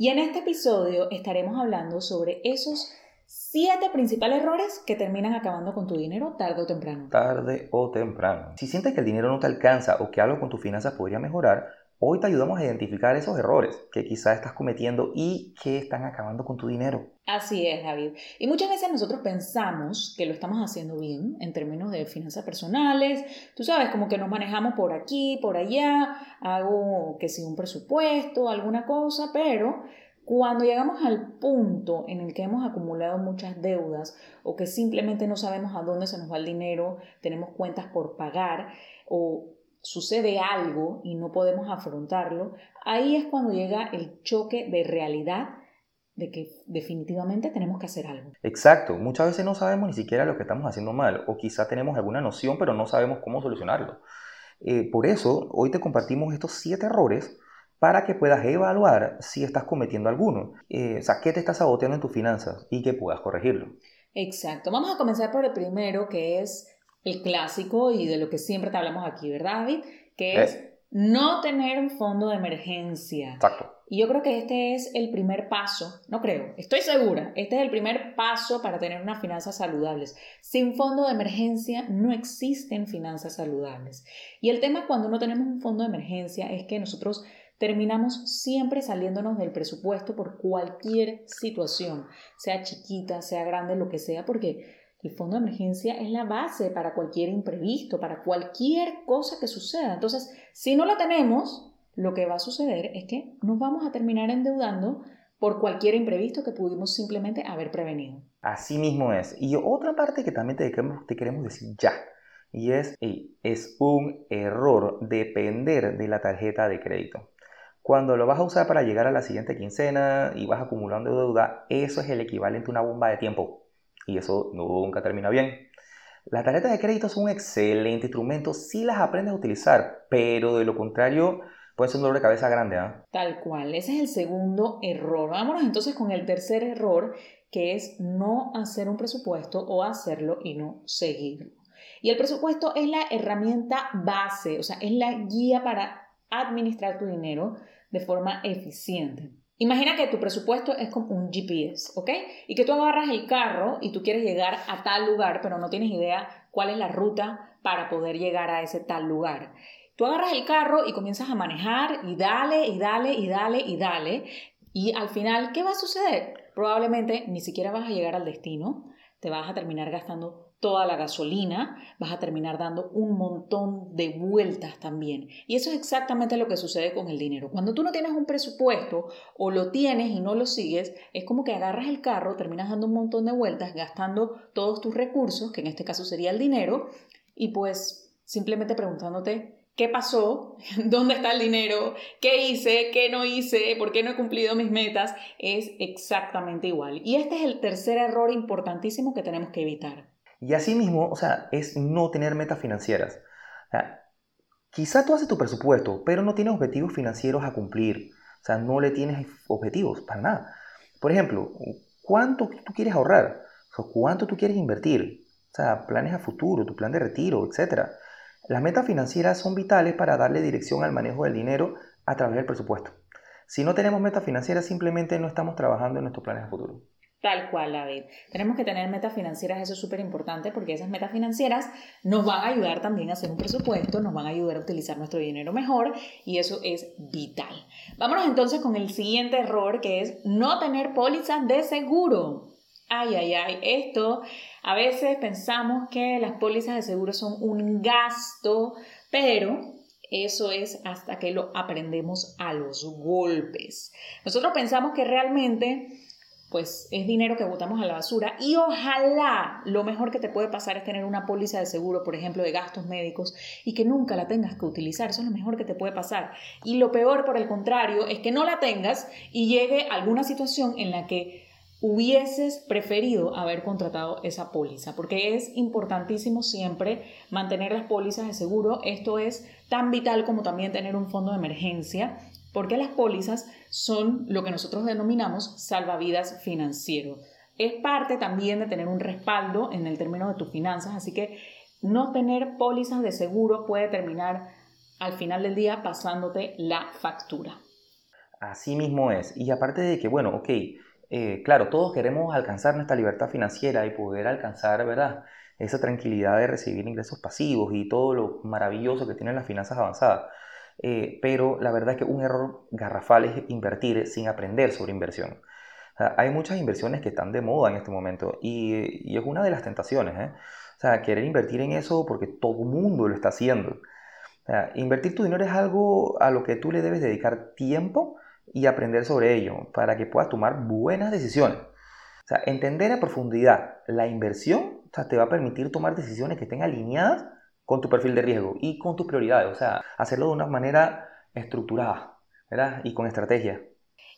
Y en este episodio estaremos hablando sobre esos siete principales errores que terminan acabando con tu dinero tarde o temprano. Tarde o temprano. Si sientes que el dinero no te alcanza o que algo con tus finanzas podría mejorar, Hoy te ayudamos a identificar esos errores que quizás estás cometiendo y que están acabando con tu dinero. Así es, David. Y muchas veces nosotros pensamos que lo estamos haciendo bien en términos de finanzas personales. Tú sabes, como que nos manejamos por aquí, por allá, hago que si un presupuesto, alguna cosa, pero cuando llegamos al punto en el que hemos acumulado muchas deudas o que simplemente no sabemos a dónde se nos va el dinero, tenemos cuentas por pagar o sucede algo y no podemos afrontarlo, ahí es cuando llega el choque de realidad de que definitivamente tenemos que hacer algo. Exacto, muchas veces no sabemos ni siquiera lo que estamos haciendo mal o quizá tenemos alguna noción pero no sabemos cómo solucionarlo. Eh, por eso hoy te compartimos estos siete errores para que puedas evaluar si estás cometiendo alguno. Eh, o sea, qué te estás saboteando en tus finanzas y que puedas corregirlo. Exacto, vamos a comenzar por el primero que es el clásico y de lo que siempre te hablamos aquí, ¿verdad, David? Que es no tener un fondo de emergencia. Exacto. Y yo creo que este es el primer paso, no creo, estoy segura, este es el primer paso para tener unas finanzas saludables. Sin fondo de emergencia no existen finanzas saludables. Y el tema cuando no tenemos un fondo de emergencia es que nosotros terminamos siempre saliéndonos del presupuesto por cualquier situación, sea chiquita, sea grande, lo que sea, porque el fondo de emergencia es la base para cualquier imprevisto, para cualquier cosa que suceda. Entonces, si no la tenemos, lo que va a suceder es que nos vamos a terminar endeudando por cualquier imprevisto que pudimos simplemente haber prevenido. Así mismo es. Y otra parte que también te queremos, te queremos decir ya, y es, es un error depender de la tarjeta de crédito. Cuando lo vas a usar para llegar a la siguiente quincena y vas acumulando deuda, eso es el equivalente a una bomba de tiempo y eso nunca termina bien. Las tarjetas de crédito son un excelente instrumento si las aprendes a utilizar, pero de lo contrario puede ser un dolor de cabeza grande. ¿ah? Tal cual, ese es el segundo error. Vámonos entonces con el tercer error, que es no hacer un presupuesto o hacerlo y no seguirlo. Y el presupuesto es la herramienta base, o sea, es la guía para administrar tu dinero de forma eficiente. Imagina que tu presupuesto es como un GPS, ¿ok? Y que tú agarras el carro y tú quieres llegar a tal lugar, pero no tienes idea cuál es la ruta para poder llegar a ese tal lugar. Tú agarras el carro y comienzas a manejar y dale y dale y dale y dale. Y al final, ¿qué va a suceder? Probablemente ni siquiera vas a llegar al destino, te vas a terminar gastando toda la gasolina, vas a terminar dando un montón de vueltas también. Y eso es exactamente lo que sucede con el dinero. Cuando tú no tienes un presupuesto o lo tienes y no lo sigues, es como que agarras el carro, terminas dando un montón de vueltas, gastando todos tus recursos, que en este caso sería el dinero, y pues simplemente preguntándote ¿Qué pasó? ¿Dónde está el dinero? ¿Qué hice? ¿Qué no hice? ¿Por qué no he cumplido mis metas? Es exactamente igual. Y este es el tercer error importantísimo que tenemos que evitar. Y asimismo, o sea, es no tener metas financieras. quizá tú haces tu presupuesto, pero no tienes objetivos financieros a cumplir. O sea, no le tienes objetivos para nada. Por ejemplo, ¿cuánto tú quieres ahorrar? O ¿Cuánto tú quieres invertir? O sea, planes a futuro, tu plan de retiro, etc. Las metas financieras son vitales para darle dirección al manejo del dinero a través del presupuesto. Si no tenemos metas financieras, simplemente no estamos trabajando en nuestros planes a futuro. Tal cual, David. Tenemos que tener metas financieras, eso es súper importante porque esas metas financieras nos van a ayudar también a hacer un presupuesto, nos van a ayudar a utilizar nuestro dinero mejor y eso es vital. Vámonos entonces con el siguiente error que es no tener pólizas de seguro. Ay, ay, ay, esto a veces pensamos que las pólizas de seguro son un gasto, pero eso es hasta que lo aprendemos a los golpes. Nosotros pensamos que realmente pues es dinero que botamos a la basura y ojalá lo mejor que te puede pasar es tener una póliza de seguro, por ejemplo, de gastos médicos y que nunca la tengas que utilizar. Eso es lo mejor que te puede pasar. Y lo peor, por el contrario, es que no la tengas y llegue alguna situación en la que hubieses preferido haber contratado esa póliza, porque es importantísimo siempre mantener las pólizas de seguro. Esto es tan vital como también tener un fondo de emergencia, porque las pólizas son lo que nosotros denominamos salvavidas financiero. Es parte también de tener un respaldo en el término de tus finanzas, así que no tener pólizas de seguro puede terminar al final del día pasándote la factura. Así mismo es. Y aparte de que, bueno, ok, eh, claro, todos queremos alcanzar nuestra libertad financiera y poder alcanzar, ¿verdad? Esa tranquilidad de recibir ingresos pasivos y todo lo maravilloso que tienen las finanzas avanzadas. Eh, pero la verdad es que un error garrafal es invertir sin aprender sobre inversión. hay muchas inversiones que están de moda en este momento y, es una de las tentaciones. ¿eh? O sea, querer invertir en eso porque todo el mundo lo está haciendo. invertir tu dinero es algo a lo que tú le debes dedicar tiempo y aprender sobre ello para que puedas tomar buenas decisiones. O sea, entender a profundidad la inversión te va a permitir tomar decisiones que estén alineadas con tu perfil de riesgo y con tus prioridades. O sea, hacerlo de una manera estructurada ¿verdad? y con estrategia.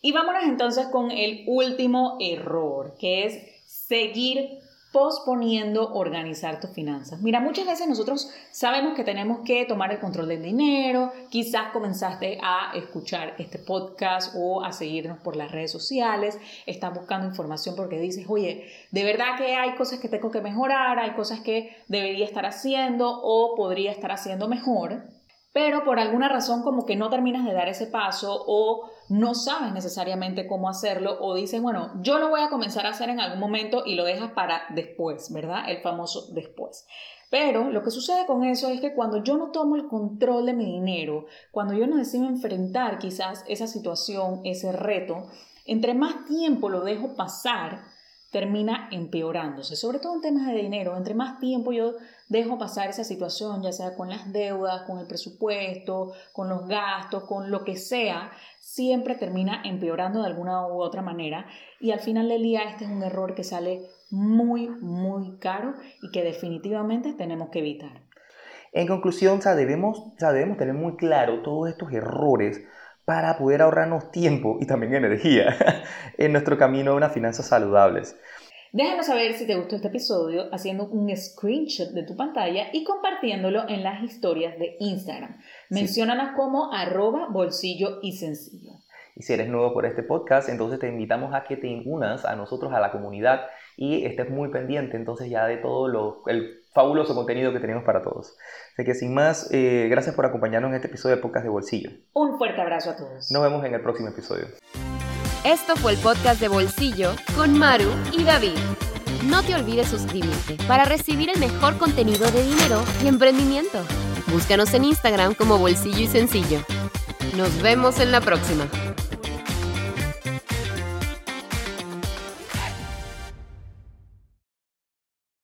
Y vámonos entonces con el último error, que es seguir posponiendo organizar tus finanzas. Mira, muchas veces nosotros sabemos que tenemos que tomar el control del dinero, quizás comenzaste a escuchar este podcast o a seguirnos por las redes sociales, estás buscando información porque dices, oye, de verdad que hay cosas que tengo que mejorar, hay cosas que debería estar haciendo o podría estar haciendo mejor, pero por alguna razón como que no terminas de dar ese paso o no sabes necesariamente cómo hacerlo o dices, bueno, yo lo voy a comenzar a hacer en algún momento y lo dejas para después, ¿verdad? El famoso después. Pero lo que sucede con eso es que cuando yo no tomo el control de mi dinero, cuando yo no decido enfrentar quizás esa situación, ese reto, entre más tiempo lo dejo pasar, termina empeorándose, sobre todo en temas de dinero. Entre más tiempo yo dejo pasar esa situación, ya sea con las deudas, con el presupuesto, con los gastos, con lo que sea, siempre termina empeorando de alguna u otra manera y al final del día este es un error que sale muy, muy caro y que definitivamente tenemos que evitar. En conclusión, debemos, debemos tener muy claro todos estos errores para poder ahorrarnos tiempo y también energía en nuestro camino a unas finanzas saludables. Déjanos saber si te gustó este episodio haciendo un screenshot de tu pantalla y compartiéndolo en las historias de Instagram. Menciónanos como arroba bolsillo y sencillo. Y si eres nuevo por este podcast, entonces te invitamos a que te unas a nosotros, a la comunidad, y estés muy pendiente entonces ya de todo lo, el fabuloso contenido que tenemos para todos. Así que sin más, eh, gracias por acompañarnos en este episodio de Podcast de Bolsillo. Un fuerte abrazo a todos. Nos vemos en el próximo episodio. Esto fue el podcast de Bolsillo con Maru y David. No te olvides suscribirte para recibir el mejor contenido de dinero y emprendimiento. Búscanos en Instagram como Bolsillo y Sencillo. Nos vemos en la próxima.